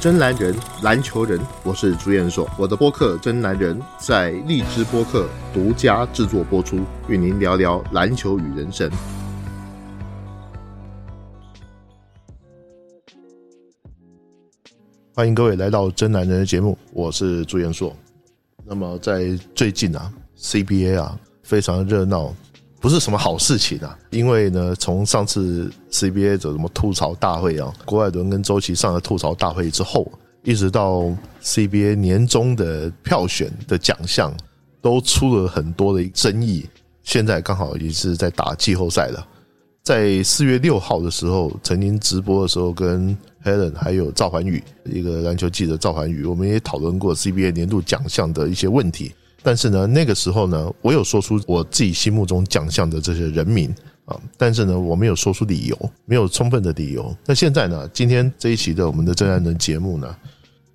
真男人，篮球人，我是朱彦硕。我的播客《真男人》在荔枝播客独家制作播出，与您聊聊篮球与人生。欢迎各位来到《真男人》的节目，我是朱彦硕。那么在最近啊，CBA 啊非常热闹，不是什么好事情啊。因为呢，从上次 CBA 的什么吐槽大会啊，郭艾伦跟周琦上了吐槽大会之后，一直到 CBA 年终的票选的奖项，都出了很多的争议。现在刚好也是在打季后赛了。在四月六号的时候，曾经直播的时候，跟 Helen 还有赵环宇一个篮球记者赵环宇，我们也讨论过 CBA 年度奖项的一些问题。但是呢，那个时候呢，我有说出我自己心目中奖项的这些人名啊，但是呢，我没有说出理由，没有充分的理由。那现在呢，今天这一期的我们的真爱人节目呢，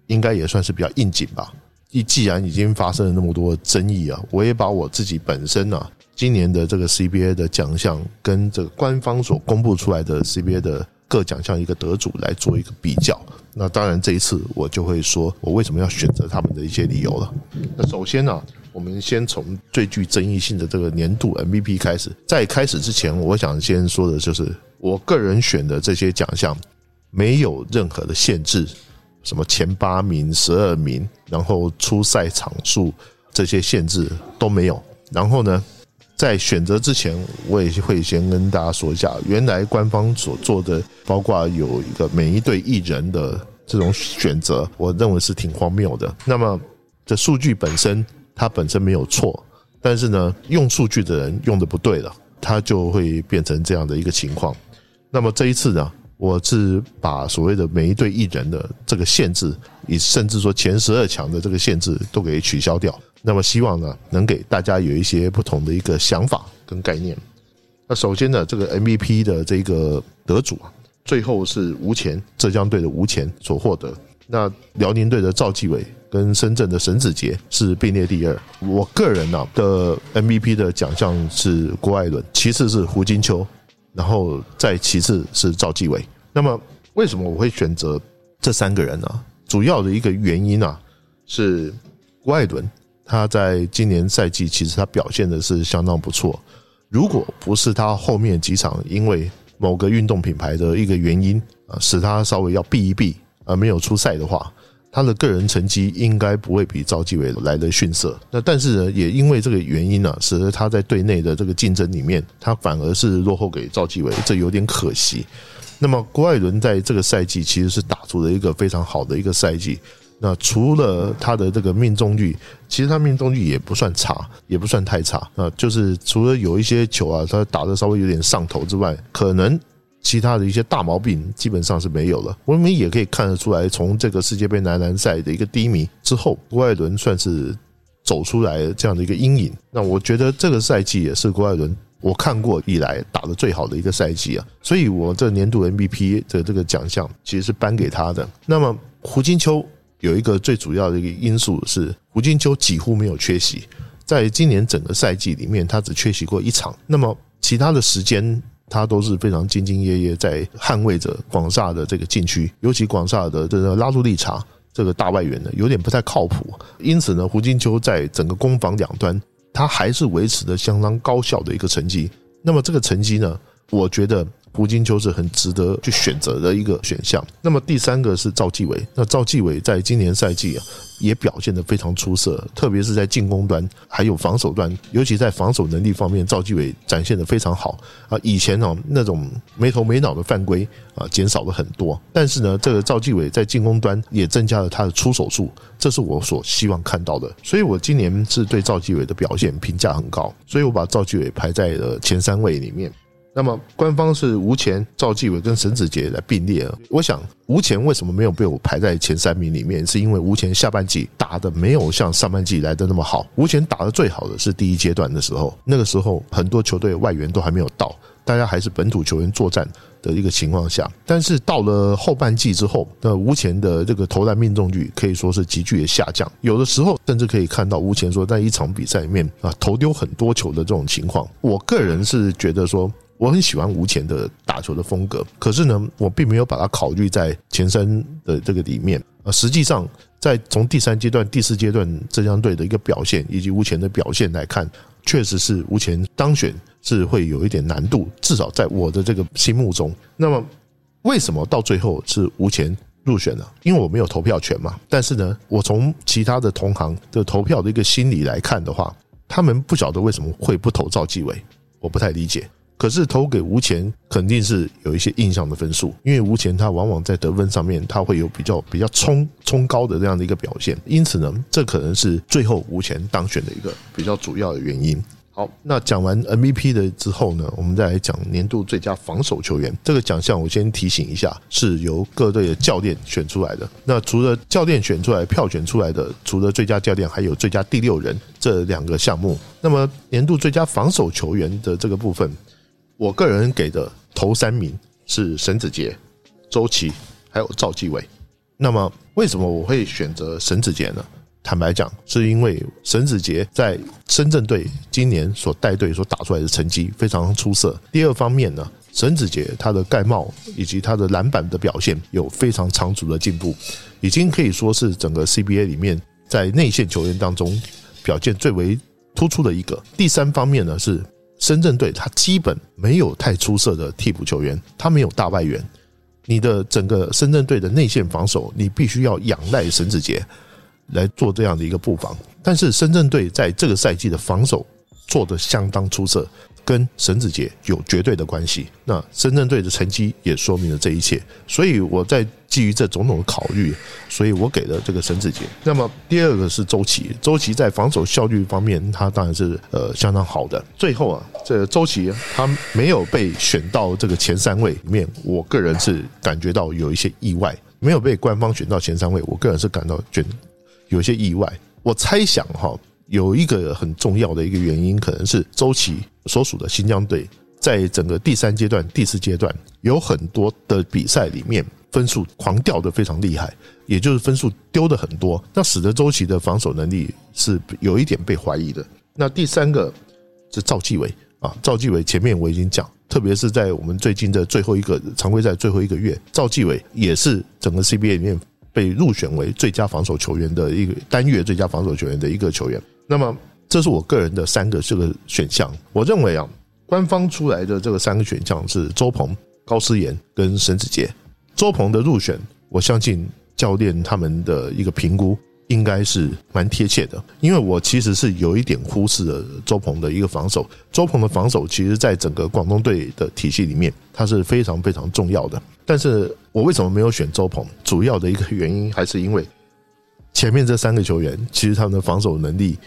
应该也算是比较应景吧。既既然已经发生了那么多争议啊，我也把我自己本身呢。今年的这个 CBA 的奖项跟这个官方所公布出来的 CBA 的各奖项一个得主来做一个比较。那当然这一次我就会说我为什么要选择他们的一些理由了。那首先呢，我们先从最具争议性的这个年度 MVP 开始。在开始之前，我想先说的就是我个人选的这些奖项没有任何的限制，什么前八名、十二名，然后出赛场数这些限制都没有。然后呢？在选择之前，我也会先跟大家说一下，原来官方所做的，包括有一个每一对艺人的这种选择，我认为是挺荒谬的。那么，这数据本身它本身没有错，但是呢，用数据的人用的不对了，它就会变成这样的一个情况。那么这一次呢？我是把所谓的每一对艺人的这个限制，以甚至说前十二强的这个限制都给取消掉。那么希望呢，能给大家有一些不同的一个想法跟概念。那首先呢，这个 MVP 的这个得主啊，最后是吴前浙江队的吴前所获得。那辽宁队的赵继伟跟深圳的沈子杰是并列第二。我个人呢的 MVP 的奖项是郭艾伦，其次是胡金秋。然后再其次是赵继伟。那么为什么我会选择这三个人呢？主要的一个原因啊，是郭艾伦他在今年赛季其实他表现的是相当不错。如果不是他后面几场因为某个运动品牌的一个原因啊，使他稍微要避一避而没有出赛的话。他的个人成绩应该不会比赵继伟来的逊色。那但是呢，也因为这个原因呢，使得他在队内的这个竞争里面，他反而是落后给赵继伟，这有点可惜。那么郭艾伦在这个赛季其实是打出了一个非常好的一个赛季。那除了他的这个命中率，其实他命中率也不算差，也不算太差。啊，就是除了有一些球啊，他打的稍微有点上头之外，可能。其他的一些大毛病基本上是没有了。我们也可以看得出来，从这个世界杯男篮赛的一个低迷之后，郭艾伦算是走出来这样的一个阴影。那我觉得这个赛季也是郭艾伦我看过以来打的最好的一个赛季啊。所以我这年度 MVP 的这个奖项其实是颁给他的。那么胡金秋有一个最主要的一个因素是，胡金秋几乎没有缺席，在今年整个赛季里面，他只缺席过一场。那么其他的时间。他都是非常兢兢业业在捍卫着广厦的这个禁区，尤其广厦的这个拉住利查这个大外援呢，有点不太靠谱。因此呢，胡金秋在整个攻防两端，他还是维持的相当高效的一个成绩。那么这个成绩呢，我觉得。胡金秋是很值得去选择的一个选项。那么第三个是赵继伟，那赵继伟在今年赛季啊也表现得非常出色，特别是在进攻端还有防守端，尤其在防守能力方面，赵继伟展现得非常好啊。以前呢那种没头没脑的犯规啊减少了很多，但是呢这个赵继伟在进攻端也增加了他的出手数，这是我所希望看到的。所以我今年是对赵继伟的表现评价很高，所以我把赵继伟排在了前三位里面。那么官方是吴前、赵继伟跟沈子杰来并列。我想吴前为什么没有被我排在前三名里面？是因为吴前下半季打的没有像上半季来的那么好。吴前打的最好的是第一阶段的时候，那个时候很多球队外援都还没有到，大家还是本土球员作战的一个情况下。但是到了后半季之后，那吴前的这个投篮命中率可以说是急剧的下降，有的时候甚至可以看到吴前说在一场比赛里面啊投丢很多球的这种情况。我个人是觉得说。我很喜欢吴前的打球的风格，可是呢，我并没有把它考虑在前三的这个里面。呃，实际上在从第三阶段、第四阶段浙江队的一个表现以及吴前的表现来看，确实是吴前当选是会有一点难度，至少在我的这个心目中。那么，为什么到最后是吴前入选呢？因为我没有投票权嘛。但是呢，我从其他的同行的投票的一个心理来看的话，他们不晓得为什么会不投赵继伟，我不太理解。可是投给吴前肯定是有一些印象的分数，因为吴前他往往在得分上面他会有比较比较冲冲高的这样的一个表现，因此呢，这可能是最后吴前当选的一个比较主要的原因。好，那讲完 MVP 的之后呢，我们再来讲年度最佳防守球员这个奖项。我先提醒一下，是由各队的教练选出来的。那除了教练选出来、票选出来的，除了最佳教练，还有最佳第六人这两个项目。那么年度最佳防守球员的这个部分。我个人给的头三名是沈子杰、周琦还有赵继伟。那么为什么我会选择沈子杰呢？坦白讲，是因为沈子杰在深圳队今年所带队所打出来的成绩非常出色。第二方面呢，沈子杰他的盖帽以及他的篮板的表现有非常长足的进步，已经可以说是整个 CBA 里面在内线球员当中表现最为突出的一个。第三方面呢是。深圳队他基本没有太出色的替补球员，他没有大外援，你的整个深圳队的内线防守，你必须要仰赖沈子杰来做这样的一个布防。但是深圳队在这个赛季的防守做得相当出色。跟沈子杰有绝对的关系，那深圳队的成绩也说明了这一切，所以我在基于这种种的考虑，所以我给了这个沈子杰。那么第二个是周琦，周琦在防守效率方面，他当然是呃相当好的。最后啊，这周琦他没有被选到这个前三位里面，我个人是感觉到有一些意外，没有被官方选到前三位，我个人是感到觉有些意外。我猜想哈。有一个很重要的一个原因，可能是周琦所属的新疆队在整个第三阶段、第四阶段有很多的比赛里面分数狂掉的非常厉害，也就是分数丢的很多，那使得周琦的防守能力是有一点被怀疑的。那第三个是赵继伟啊，赵继伟前面我已经讲，特别是在我们最近的最后一个常规赛最后一个月，赵继伟也是整个 CBA 里面被入选为最佳防守球员的一个单月最佳防守球员的一个球员。那么，这是我个人的三个这个选项。我认为啊，官方出来的这个三个选项是周鹏、高思妍跟沈子杰。周鹏的入选，我相信教练他们的一个评估应该是蛮贴切的。因为我其实是有一点忽视了周鹏的一个防守。周鹏的防守，其实在整个广东队的体系里面，他是非常非常重要的。但是我为什么没有选周鹏？主要的一个原因还是因为。前面这三个球员，其实他们的防守能力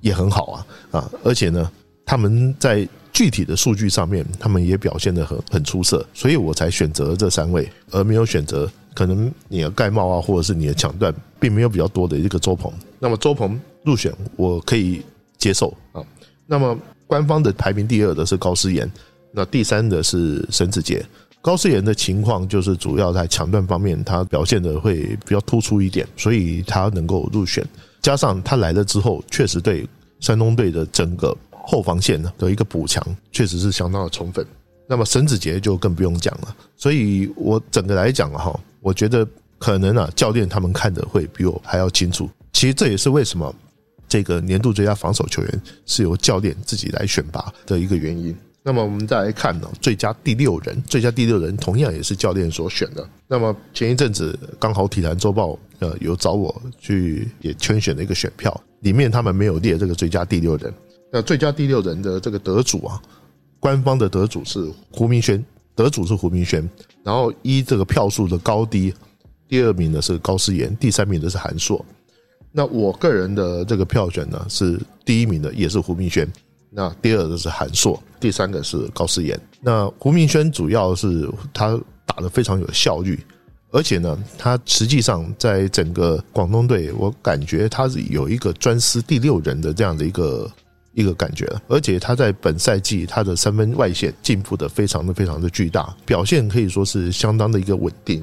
也很好啊啊！而且呢，他们在具体的数据上面，他们也表现的很很出色，所以我才选择这三位，而没有选择可能你的盖帽啊，或者是你的抢断，并没有比较多的一个周鹏。那么周鹏入选，我可以接受啊。那么官方的排名第二的是高思妍，那第三的是沈子杰。高思妍的情况就是主要在抢断方面，他表现的会比较突出一点，所以他能够入选。加上他来了之后，确实对山东队的整个后防线的一个补强，确实是相当的充分。那么沈子杰就更不用讲了。所以我整个来讲哈，我觉得可能啊，教练他们看的会比我还要清楚。其实这也是为什么这个年度最佳防守球员是由教练自己来选拔的一个原因。那么我们再来看呢，最佳第六人，最佳第六人同样也是教练所选的。那么前一阵子刚好体坛周报呃有找我去也圈选了一个选票，里面他们没有列这个最佳第六人。那最佳第六人的这个得主啊，官方的得主是胡明轩，得主是胡明轩。然后依这个票数的高低，第二名的是高思妍，第三名的是韩硕。那我个人的这个票选呢，是第一名的也是胡明轩。那第二个是韩硕，第三个是高思妍。那胡明轩主要是他打的非常有效率，而且呢，他实际上在整个广东队，我感觉他是有一个专司第六人的这样的一个一个感觉。而且他在本赛季他的三分外线进步的非常的非常的巨大，表现可以说是相当的一个稳定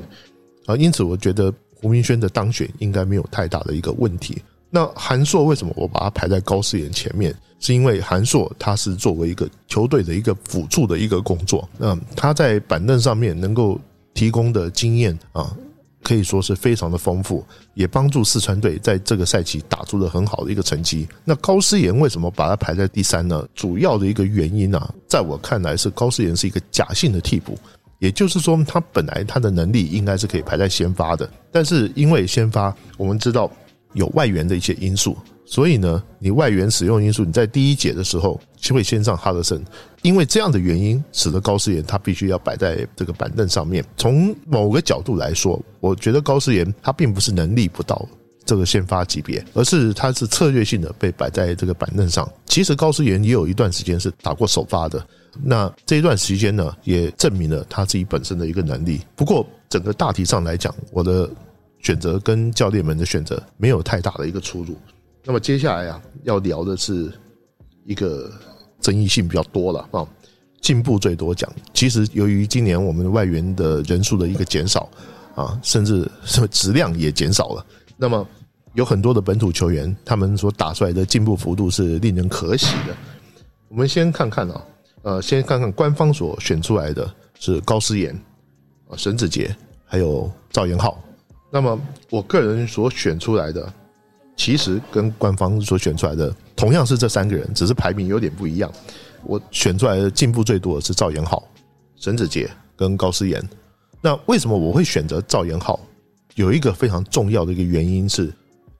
啊。因此，我觉得胡明轩的当选应该没有太大的一个问题。那韩硕为什么我把他排在高思妍前面？是因为韩硕他是作为一个球队的一个辅助的一个工作，那，他在板凳上面能够提供的经验啊，可以说是非常的丰富，也帮助四川队在这个赛季打出了很好的一个成绩。那高思言为什么把他排在第三呢？主要的一个原因啊，在我看来是高思言是一个假性的替补，也就是说他本来他的能力应该是可以排在先发的，但是因为先发我们知道有外援的一些因素。所以呢，你外援使用因素，你在第一节的时候就会先上哈德森，因为这样的原因，使得高思言他必须要摆在这个板凳上面。从某个角度来说，我觉得高思言他并不是能力不到这个先发级别，而是他是策略性的被摆在这个板凳上。其实高思言也有一段时间是打过首发的，那这一段时间呢，也证明了他自己本身的一个能力。不过整个大体上来讲，我的选择跟教练们的选择没有太大的一个出入。那么接下来啊，要聊的是一个争议性比较多了啊，进步最多奖。其实由于今年我们外援的人数的一个减少啊，甚至什 么质量也减少了，那么有很多的本土球员，他们所打出来的进步幅度是令人可喜的。我们先看看啊，呃，先看看官方所选出来的是高思妍啊、沈子杰还有赵延浩。那么我个人所选出来的。其实跟官方所选出来的同样是这三个人，只是排名有点不一样。我选出来的进步最多的是赵岩浩、沈子杰跟高思妍。那为什么我会选择赵岩浩？有一个非常重要的一个原因是，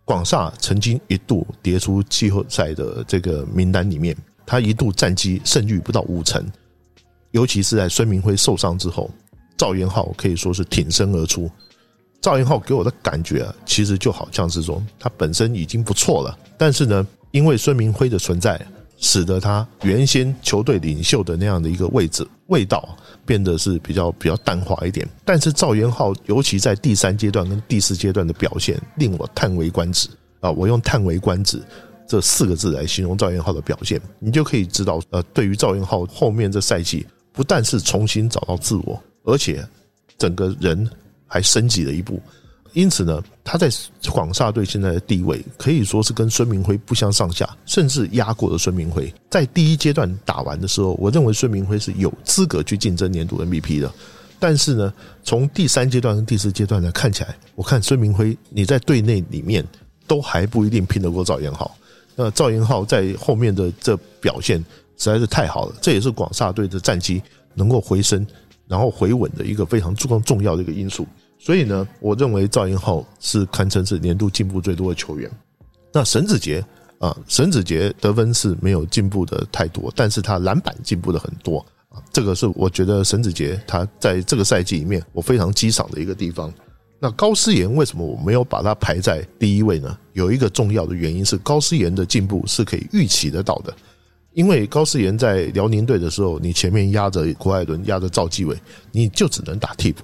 广厦曾经一度跌出季后赛的这个名单里面，他一度战绩胜率不到五成，尤其是在孙明辉受伤之后，赵延浩可以说是挺身而出。赵云浩给我的感觉啊，其实就好像是说他本身已经不错了，但是呢，因为孙明辉的存在，使得他原先球队领袖的那样的一个位置味道变得是比较比较淡化一点。但是赵元浩尤其在第三阶段跟第四阶段的表现，令我叹为观止啊！我用“叹为观止”这四个字来形容赵元浩的表现，你就可以知道，呃，对于赵元浩后面这赛季，不但是重新找到自我，而且整个人。还升级了一步，因此呢，他在广厦队现在的地位可以说是跟孙明辉不相上下，甚至压过了孙明辉。在第一阶段打完的时候，我认为孙明辉是有资格去竞争年度 MVP 的。但是呢，从第三阶段跟第四阶段来看起来，我看孙明辉你在队内里面都还不一定拼得过赵延浩。那赵延浩在后面的这表现实在是太好了，这也是广厦队的战绩能够回升然后回稳的一个非常重重要的一个因素。所以呢，我认为赵英浩是堪称是年度进步最多的球员。那沈子杰啊，沈子杰得分是没有进步的太多，但是他篮板进步的很多啊。这个是我觉得沈子杰他在这个赛季里面我非常激赏的一个地方。那高思言为什么我没有把他排在第一位呢？有一个重要的原因是高思言的进步是可以预期得到的，因为高思言在辽宁队的时候，你前面压着郭艾伦，压着赵继伟，你就只能打替补。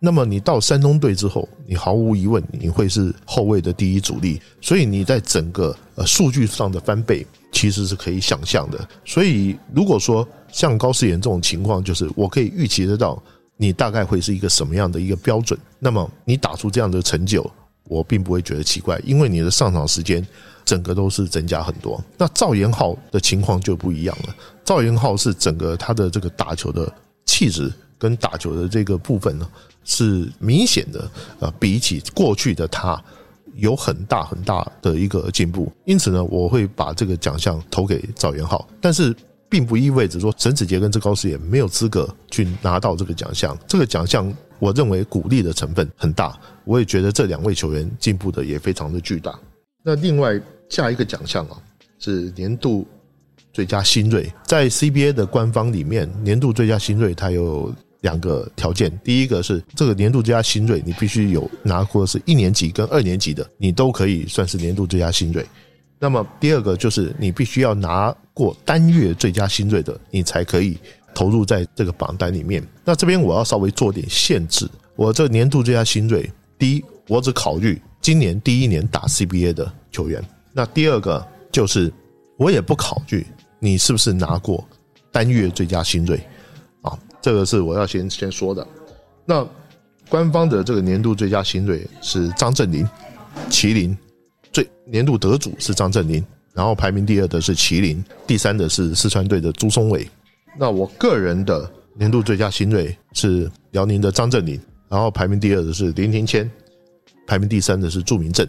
那么你到山东队之后，你毫无疑问你会是后卫的第一主力，所以你在整个呃数据上的翻倍其实是可以想象的。所以如果说像高思言这种情况，就是我可以预期得到你大概会是一个什么样的一个标准，那么你打出这样的成就，我并不会觉得奇怪，因为你的上场时间整个都是增加很多。那赵延浩的情况就不一样了，赵延浩是整个他的这个打球的气质跟打球的这个部分呢。是明显的，呃，比起过去的他，有很大很大的一个进步。因此呢，我会把这个奖项投给赵元浩。但是，并不意味着说沈子杰跟志高士也没有资格去拿到这个奖项。这个奖项，我认为鼓励的成分很大。我也觉得这两位球员进步的也非常的巨大。那另外下一个奖项啊，是年度最佳新锐。在 CBA 的官方里面，年度最佳新锐它有。两个条件，第一个是这个年度最佳新锐，你必须有拿过是一年级跟二年级的，你都可以算是年度最佳新锐。那么第二个就是你必须要拿过单月最佳新锐的，你才可以投入在这个榜单里面。那这边我要稍微做点限制，我这年度最佳新锐，第一我只考虑今年第一年打 CBA 的球员。那第二个就是我也不考虑你是不是拿过单月最佳新锐。这个是我要先先说的。那官方的这个年度最佳新锐是张镇麟，麒麟最年度得主是张镇麟，然后排名第二的是麒麟，第三的是四川队的朱松伟。那我个人的年度最佳新锐是辽宁的张镇麟，然后排名第二的是林庭谦，排名第三的是祝明正。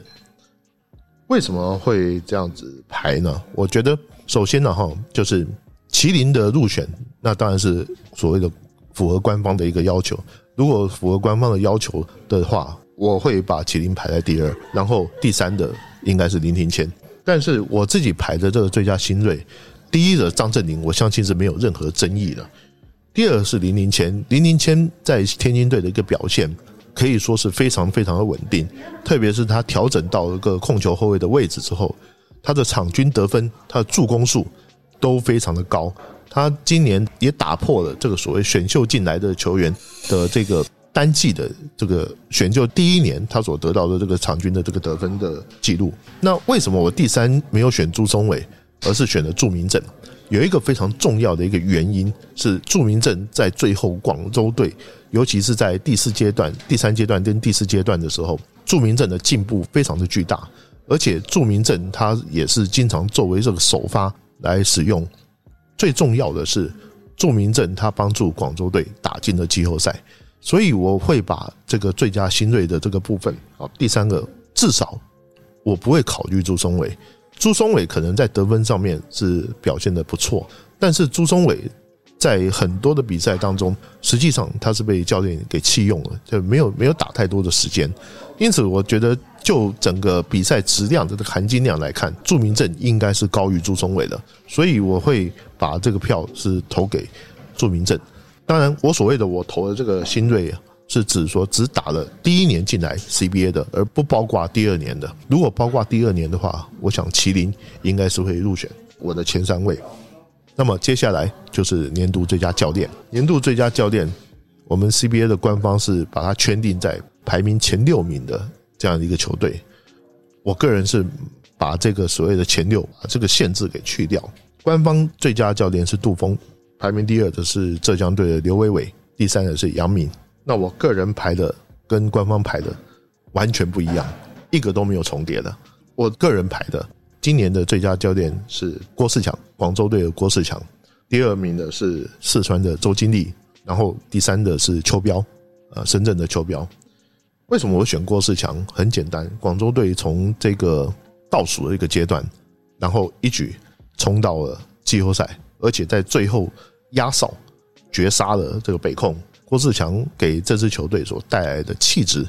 为什么会这样子排呢？我觉得首先呢，哈，就是麒麟的入选，那当然是所谓的符合官方的一个要求。如果符合官方的要求的话，我会把麒麟排在第二，然后第三的应该是林庭谦。但是我自己排的这个最佳新锐，第一的张镇麟，我相信是没有任何争议的。第二是林林谦，林林谦在天津队的一个表现可以说是非常非常的稳定，特别是他调整到一个控球后卫的位置之后，他的场均得分、他的助攻数都非常的高。他今年也打破了这个所谓选秀进来的球员的这个单季的这个选秀第一年他所得到的这个场均的这个得分的记录。那为什么我第三没有选朱松伟，而是选了祝明正？有一个非常重要的一个原因是，祝明正在最后广州队，尤其是在第四阶段、第三阶段跟第四阶段的时候，祝明正的进步非常的巨大，而且祝明正他也是经常作为这个首发来使用。最重要的是，祝明正他帮助广州队打进了季后赛，所以我会把这个最佳新锐的这个部分啊，第三个至少我不会考虑朱松伟。朱松伟可能在得分上面是表现的不错，但是朱松伟在很多的比赛当中，实际上他是被教练给弃用了，就没有没有打太多的时间，因此我觉得。就整个比赛质量的含金量来看，祝明正应该是高于朱松伟的，所以我会把这个票是投给祝明正。当然，我所谓的我投的这个新锐，是指说只打了第一年进来 CBA 的，而不包括第二年的。如果包括第二年的话，我想麒麟应该是会入选我的前三位。那么接下来就是年度最佳教练，年度最佳教练，我们 CBA 的官方是把它圈定在排名前六名的。这样的一个球队，我个人是把这个所谓的前六把这个限制给去掉。官方最佳教练是杜峰，排名第二的是浙江队的刘伟伟，第三的是杨敏。那我个人排的跟官方排的完全不一样，一个都没有重叠的。我个人排的今年的最佳教练是郭世强，广州队的郭世强。第二名的是四川的周金丽，然后第三的是邱彪，呃，深圳的邱彪。为什么我选郭世强？很简单，广州队从这个倒数的一个阶段，然后一举冲到了季后赛，而且在最后压哨绝杀了这个北控。郭世强给这支球队所带来的气质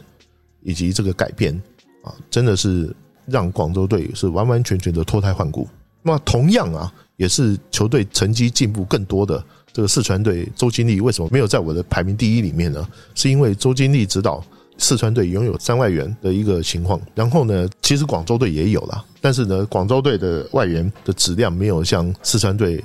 以及这个改变啊，真的是让广州队是完完全全的脱胎换骨。那同样啊，也是球队成绩进步更多的这个四川队周金丽，为什么没有在我的排名第一里面呢？是因为周金丽指导。四川队拥有三外援的一个情况，然后呢，其实广州队也有了，但是呢，广州队的外援的质量没有像四川队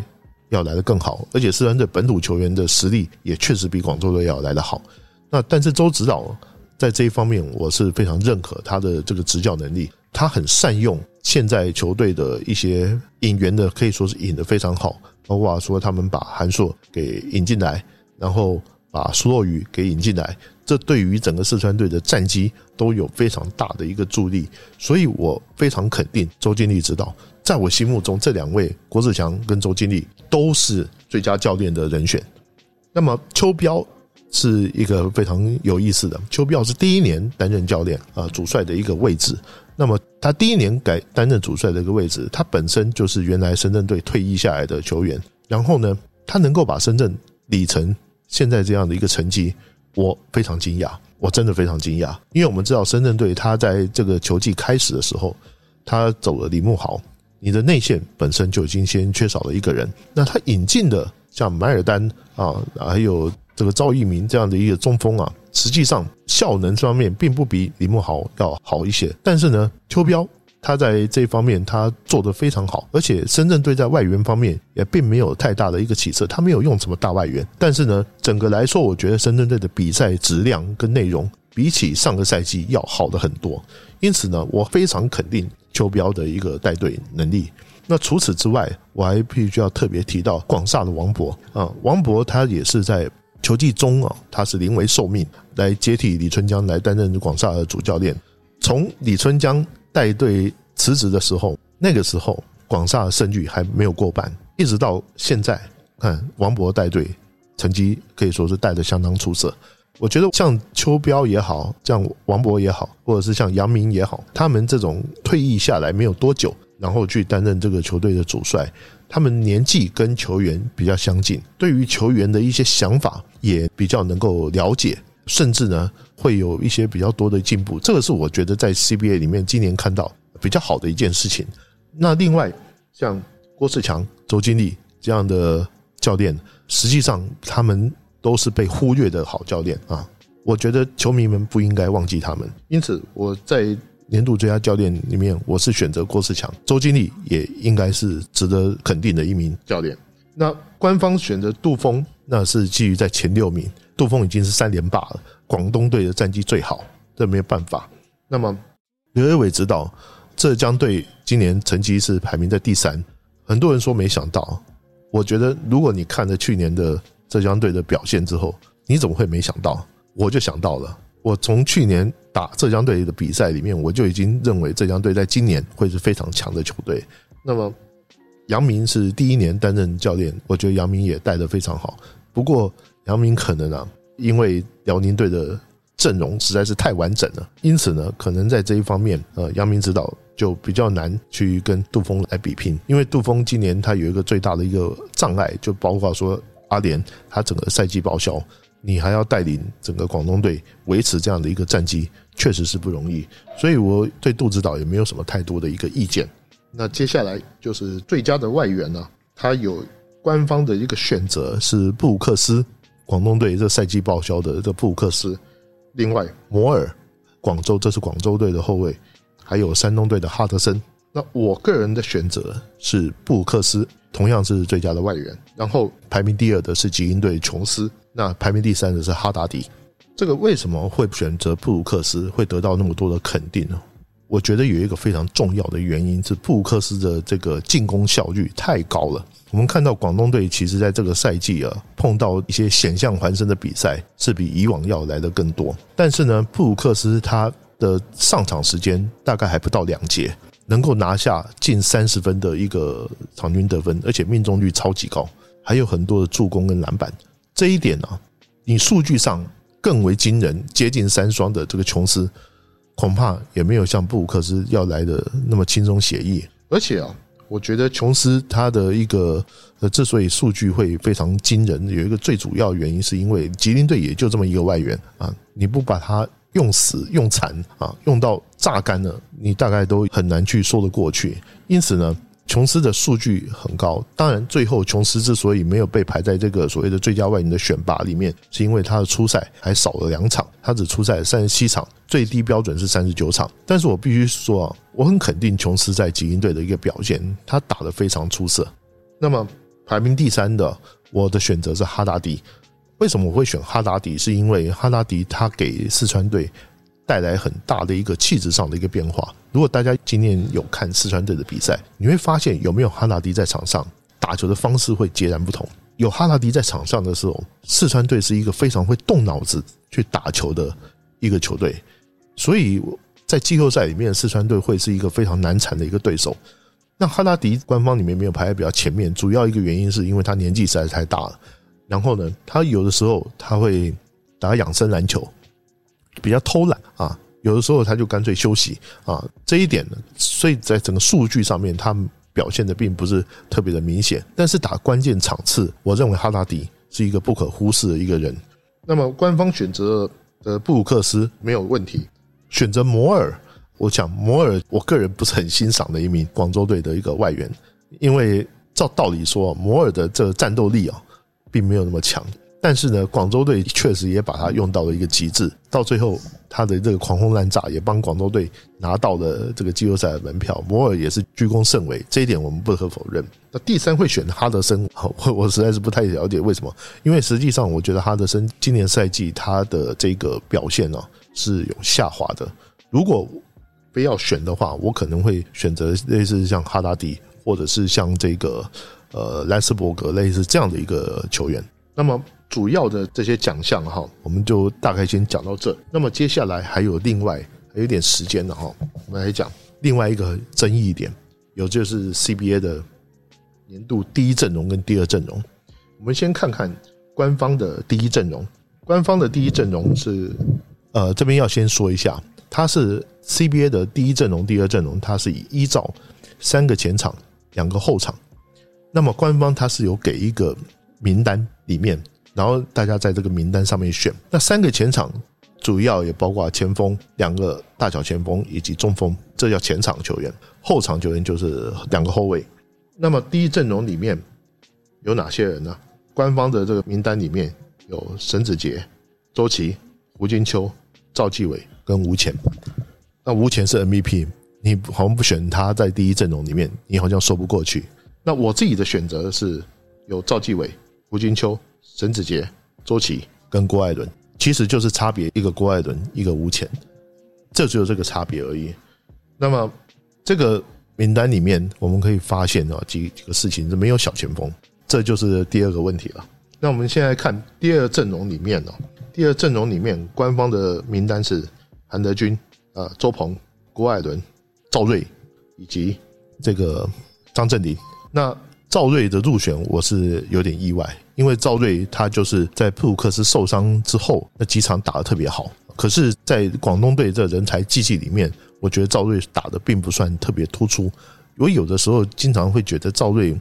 要来的更好，而且四川队本土球员的实力也确实比广州队要来的好。那但是周指导在这一方面，我是非常认可他的这个执教能力，他很善用现在球队的一些引援的，可以说是引的非常好，包括说他们把韩硕给引进来，然后把苏若雨给引进来。这对于整个四川队的战绩都有非常大的一个助力，所以我非常肯定周经理指导。在我心目中，这两位郭志强跟周经理都是最佳教练的人选。那么邱彪是一个非常有意思的，邱彪是第一年担任教练啊主帅的一个位置。那么他第一年改担任主帅的一个位置，他本身就是原来深圳队退役下来的球员。然后呢，他能够把深圳理成现在这样的一个成绩。我非常惊讶，我真的非常惊讶，因为我们知道深圳队他在这个球季开始的时候，他走了李慕豪，你的内线本身就已经先缺少了一个人，那他引进的像马尔丹啊，还有这个赵一鸣这样的一个中锋啊，实际上效能方面并不比李慕豪要好一些，但是呢，邱彪。他在这方面他做得非常好，而且深圳队在外援方面也并没有太大的一个起色，他没有用什么大外援，但是呢，整个来说，我觉得深圳队的比赛质量跟内容比起上个赛季要好的很多，因此呢，我非常肯定邱彪的一个带队能力。那除此之外，我还必须要特别提到广厦的王博啊，王博他也是在球季中啊，他是临危受命来接替李春江来担任广厦的主教练，从李春江。带队辞职的时候，那个时候广厦的胜率还没有过半，一直到现在，看王博带队成绩可以说是带的相当出色。我觉得像邱彪也好，像王博也好，或者是像杨明也好，他们这种退役下来没有多久，然后去担任这个球队的主帅，他们年纪跟球员比较相近，对于球员的一些想法也比较能够了解，甚至呢会有一些比较多的进步。这个是我觉得在 CBA 里面今年看到比较好的一件事情。那另外像郭世强、周经理这样的教练，实际上他们。都是被忽略的好教练啊！我觉得球迷们不应该忘记他们。因此，我在年度最佳教练里面，我是选择郭士强、周经理，也应该是值得肯定的一名教练。那官方选择杜峰，那是基于在前六名，杜峰已经是三连霸了，广东队的战绩最好，这没有办法。那么刘伟伟指导浙江队今年成绩是排名在第三，很多人说没想到，我觉得如果你看了去年的。浙江队的表现之后，你怎么会没想到？我就想到了。我从去年打浙江队的比赛里面，我就已经认为浙江队在今年会是非常强的球队。那么，杨明是第一年担任教练，我觉得杨明也带的非常好。不过，杨明可能啊，因为辽宁队的阵容实在是太完整了，因此呢，可能在这一方面，呃，杨明指导就比较难去跟杜峰来比拼。因为杜峰今年他有一个最大的一个障碍，就包括说。阿联他整个赛季报销，你还要带领整个广东队维持这样的一个战绩，确实是不容易。所以我对杜指导也没有什么太多的一个意见。那接下来就是最佳的外援呢，他有官方的一个选择是布鲁克斯，广东队这赛季报销的这布鲁克斯。另外摩尔，广州这是广州队的后卫，还有山东队的哈德森。那我个人的选择是布鲁克斯。同样是最佳的外援，然后排名第二的是吉英队琼斯，那排名第三的是哈达迪。这个为什么会选择布鲁克斯，会得到那么多的肯定呢？我觉得有一个非常重要的原因是布鲁克斯的这个进攻效率太高了。我们看到广东队其实在这个赛季啊，碰到一些险象环生的比赛是比以往要来的更多，但是呢，布鲁克斯他的上场时间大概还不到两节。能够拿下近三十分的一个场均得分，而且命中率超级高，还有很多的助攻跟篮板。这一点呢，你数据上更为惊人，接近三双的这个琼斯，恐怕也没有像布鲁克斯要来的那么轻松写意。而且啊，我觉得琼斯他的一个呃，之所以数据会非常惊人，有一个最主要原因是因为吉林队也就这么一个外援啊，你不把他。用死用残啊，用到榨干了，你大概都很难去说得过去。因此呢，琼斯的数据很高。当然，最后琼斯之所以没有被排在这个所谓的最佳外援的选拔里面，是因为他的出赛还少了两场，他只出赛三十七场，最低标准是三十九场。但是我必须说啊，我很肯定琼斯在吉英队的一个表现，他打得非常出色。那么排名第三的，我的选择是哈达迪。为什么我会选哈达迪？是因为哈达迪他给四川队带来很大的一个气质上的一个变化。如果大家今年有看四川队的比赛，你会发现有没有哈拉迪在场上打球的方式会截然不同。有哈拉迪在场上的时候，四川队是一个非常会动脑子去打球的一个球队，所以在季后赛里面，四川队会是一个非常难缠的一个对手。那哈拉迪官方里面没有排在比较前面，主要一个原因是因为他年纪实在是太大了。然后呢，他有的时候他会打养生篮球，比较偷懒啊。有的时候他就干脆休息啊。这一点呢，所以在整个数据上面，他表现的并不是特别的明显。但是打关键场次，我认为哈拉迪是一个不可忽视的一个人。那么官方选择呃布鲁克斯没有问题，选择摩尔，我讲摩尔，我个人不是很欣赏的一名广州队的一个外援，因为照道理说，摩尔的这个战斗力啊。并没有那么强，但是呢，广州队确实也把他用到了一个极致，到最后他的这个狂轰滥炸也帮广州队拿到了这个季后赛的门票。摩尔也是居功甚伟，这一点我们不可否认。那第三会选哈德森，我我实在是不太了解为什么，因为实际上我觉得哈德森今年赛季他的这个表现呢是有下滑的。如果非要选的话，我可能会选择类似像哈达迪，或者是像这个。呃，莱斯伯格类似这样的一个球员。那么主要的这些奖项哈，我们就大概先讲到这。那么接下来还有另外还有点时间的哈，我们来讲另外一个争议点，有就是 CBA 的年度第一阵容跟第二阵容。我们先看看官方的第一阵容，官方的第一阵容是，呃，这边要先说一下，它是 CBA 的第一阵容、第二阵容，它是以依照三个前场、两个后场，那么官方它是有给一个名单里面，然后大家在这个名单上面选，那三个前场主要也包括前锋、两个大小前锋以及中锋，这叫前场球员，后场球员就是两个后卫。那么第一阵容里面有哪些人呢？官方的这个名单里面有沈子杰、周琦、胡金秋、赵继伟跟吴前。那吴前是 MVP，你好像不选他在第一阵容里面，你好像说不过去。那我自己的选择是有赵继伟、胡金秋、沈子杰、周琦跟郭艾伦，其实就是差别一个郭艾伦，一个吴前，这只有这个差别而已。那么这个。名单里面我们可以发现啊几几个事情是没有小前锋，这就是第二个问题了。那我们现在看第二阵容里面呢，第二阵容里面官方的名单是韩德君、呃周鹏、郭艾伦、赵睿以及这个张镇麟。那赵睿的入选我是有点意外，因为赵睿他就是在普鲁克斯受伤之后那几场打得特别好，可是，在广东队这人才济济里面。我觉得赵睿打的并不算特别突出，我有的时候经常会觉得赵睿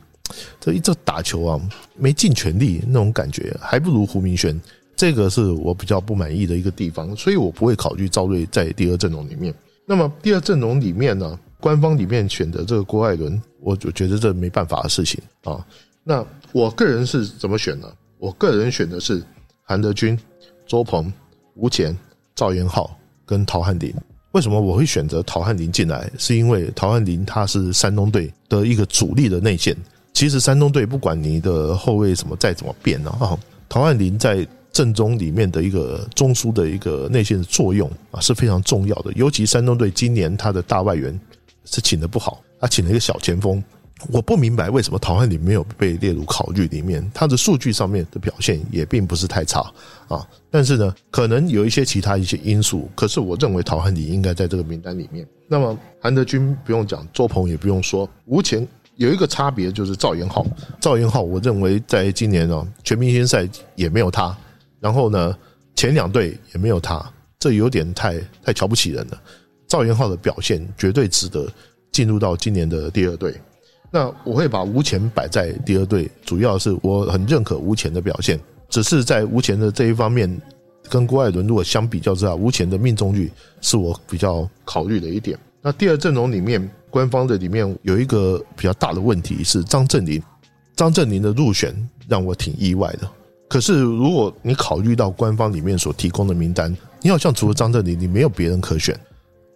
这一这打球啊没尽全力那种感觉，还不如胡明轩，这个是我比较不满意的一个地方，所以我不会考虑赵睿在第二阵容里面。那么第二阵容里面呢，官方里面选的这个郭艾伦，我就觉得这没办法的事情啊。那我个人是怎么选呢？我个人选的是韩德君、周鹏、吴前、赵元浩跟陶汉林。为什么我会选择陶汉林进来？是因为陶汉林他是山东队的一个主力的内线。其实山东队不管你的后卫什么再怎么变呢，啊，陶汉林在正中里面的一个中枢的一个内线的作用啊是非常重要的。尤其山东队今年他的大外援是请的不好，他请了一个小前锋。我不明白为什么陶汉林没有被列入考虑里面，他的数据上面的表现也并不是太差啊。但是呢，可能有一些其他一些因素。可是我认为陶汉林应该在这个名单里面。那么韩德君不用讲，周鹏也不用说。吴前有一个差别就是赵元浩，赵元浩我认为在今年哦全明星赛也没有他，然后呢前两队也没有他，这有点太太瞧不起人了。赵元浩的表现绝对值得进入到今年的第二队。那我会把吴前摆在第二队，主要是我很认可吴前的表现，只是在吴前的这一方面，跟郭艾伦如果相比较之下，吴前的命中率是我比较考虑的一点。那第二阵容里面，官方的里面有一个比较大的问题是张镇麟，张镇麟的入选让我挺意外的。可是如果你考虑到官方里面所提供的名单，你好像除了张镇麟，你没有别人可选，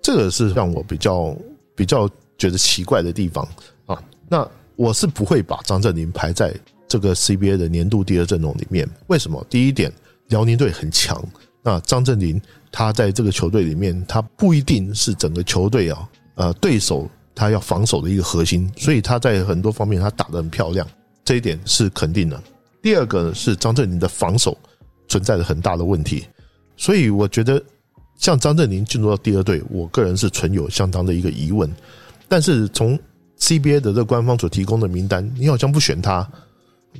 这个是让我比较比较觉得奇怪的地方啊。那我是不会把张镇麟排在这个 CBA 的年度第二阵容里面。为什么？第一点，辽宁队很强。那张镇麟他在这个球队里面，他不一定是整个球队啊，呃，对手他要防守的一个核心。所以他在很多方面他打得很漂亮，这一点是肯定的。第二个是张镇麟的防守存在着很大的问题。所以我觉得，像张镇麟进入到第二队，我个人是存有相当的一个疑问。但是从 CBA 的这官方所提供的名单，你好像不选他，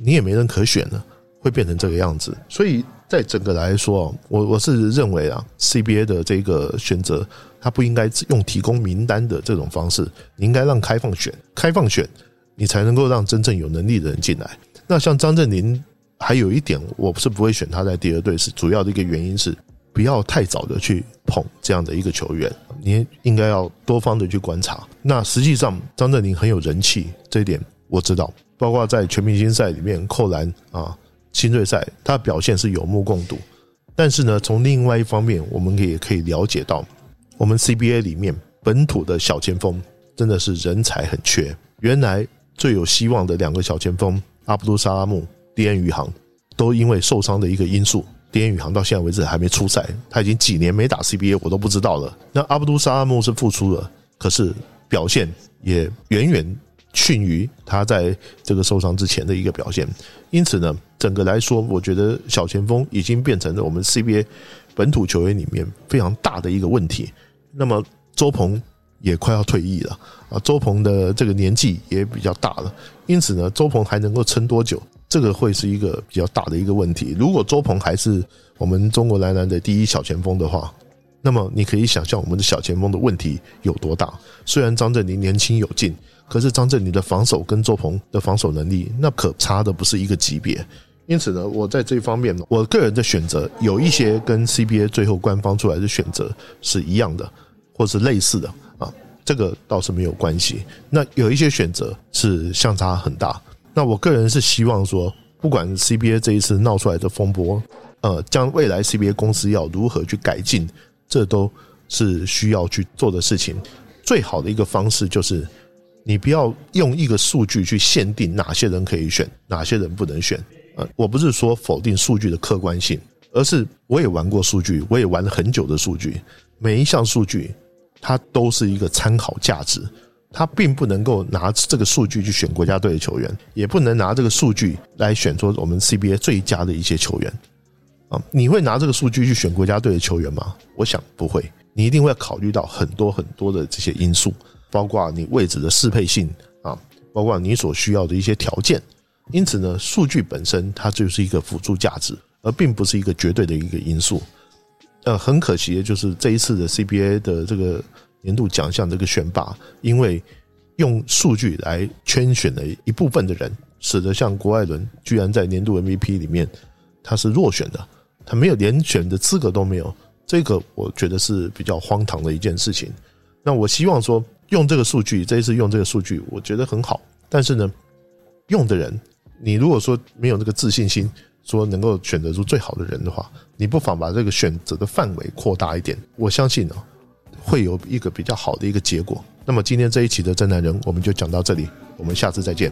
你也没人可选了，会变成这个样子。所以在整个来说，我我是认为啊，CBA 的这个选择，它不应该用提供名单的这种方式，你应该让开放选，开放选，你才能够让真正有能力的人进来。那像张镇麟，还有一点，我是不会选他在第二队，是主要的一个原因是。不要太早的去捧这样的一个球员，你应该要多方的去观察。那实际上张镇麟很有人气，这一点我知道。包括在全明星赛里面扣篮啊，新锐赛他表现是有目共睹。但是呢，从另外一方面，我们也可以了解到，我们 CBA 里面本土的小前锋真的是人才很缺。原来最有希望的两个小前锋阿布杜沙拉木、迪恩余杭，都因为受伤的一个因素。丁宇航到现在为止还没出赛，他已经几年没打 CBA，我都不知道了。那阿布都沙阿木是复出了，可是表现也远远逊于他在这个受伤之前的一个表现。因此呢，整个来说，我觉得小前锋已经变成了我们 CBA 本土球员里面非常大的一个问题。那么周鹏也快要退役了啊，周鹏的这个年纪也比较大了，因此呢，周鹏还能够撑多久？这个会是一个比较大的一个问题。如果周鹏还是我们中国男篮的第一小前锋的话，那么你可以想象我们的小前锋的问题有多大。虽然张镇麟年轻有劲，可是张镇麟的防守跟周鹏的防守能力那可差的不是一个级别。因此呢，我在这方面，我个人的选择有一些跟 CBA 最后官方出来的选择是一样的，或是类似的啊，这个倒是没有关系。那有一些选择是相差很大。那我个人是希望说，不管 CBA 这一次闹出来的风波，呃，将未来 CBA 公司要如何去改进，这都是需要去做的事情。最好的一个方式就是，你不要用一个数据去限定哪些人可以选，哪些人不能选。呃我不是说否定数据的客观性，而是我也玩过数据，我也玩了很久的数据。每一项数据，它都是一个参考价值，他并不能够拿这个数据去选国家队的球员，也不能拿这个数据来选出我们 CBA 最佳的一些球员。啊，你会拿这个数据去选国家队的球员吗？我想不会，你一定会考虑到很多很多的这些因素，包括你位置的适配性啊，包括你所需要的一些条件。因此呢，数据本身它就是一个辅助价值，而并不是一个绝对的一个因素。呃，很可惜的就是这一次的 CBA 的这个年度奖项这个选拔，因为用数据来圈选了一部分的人，使得像郭艾伦居然在年度 MVP 里面他是落选的，他没有连选的资格都没有。这个我觉得是比较荒唐的一件事情。那我希望说用这个数据，这一次用这个数据，我觉得很好。但是呢，用的人。你如果说没有那个自信心，说能够选择出最好的人的话，你不妨把这个选择的范围扩大一点。我相信呢，会有一个比较好的一个结果。那么今天这一期的正南人，我们就讲到这里，我们下次再见。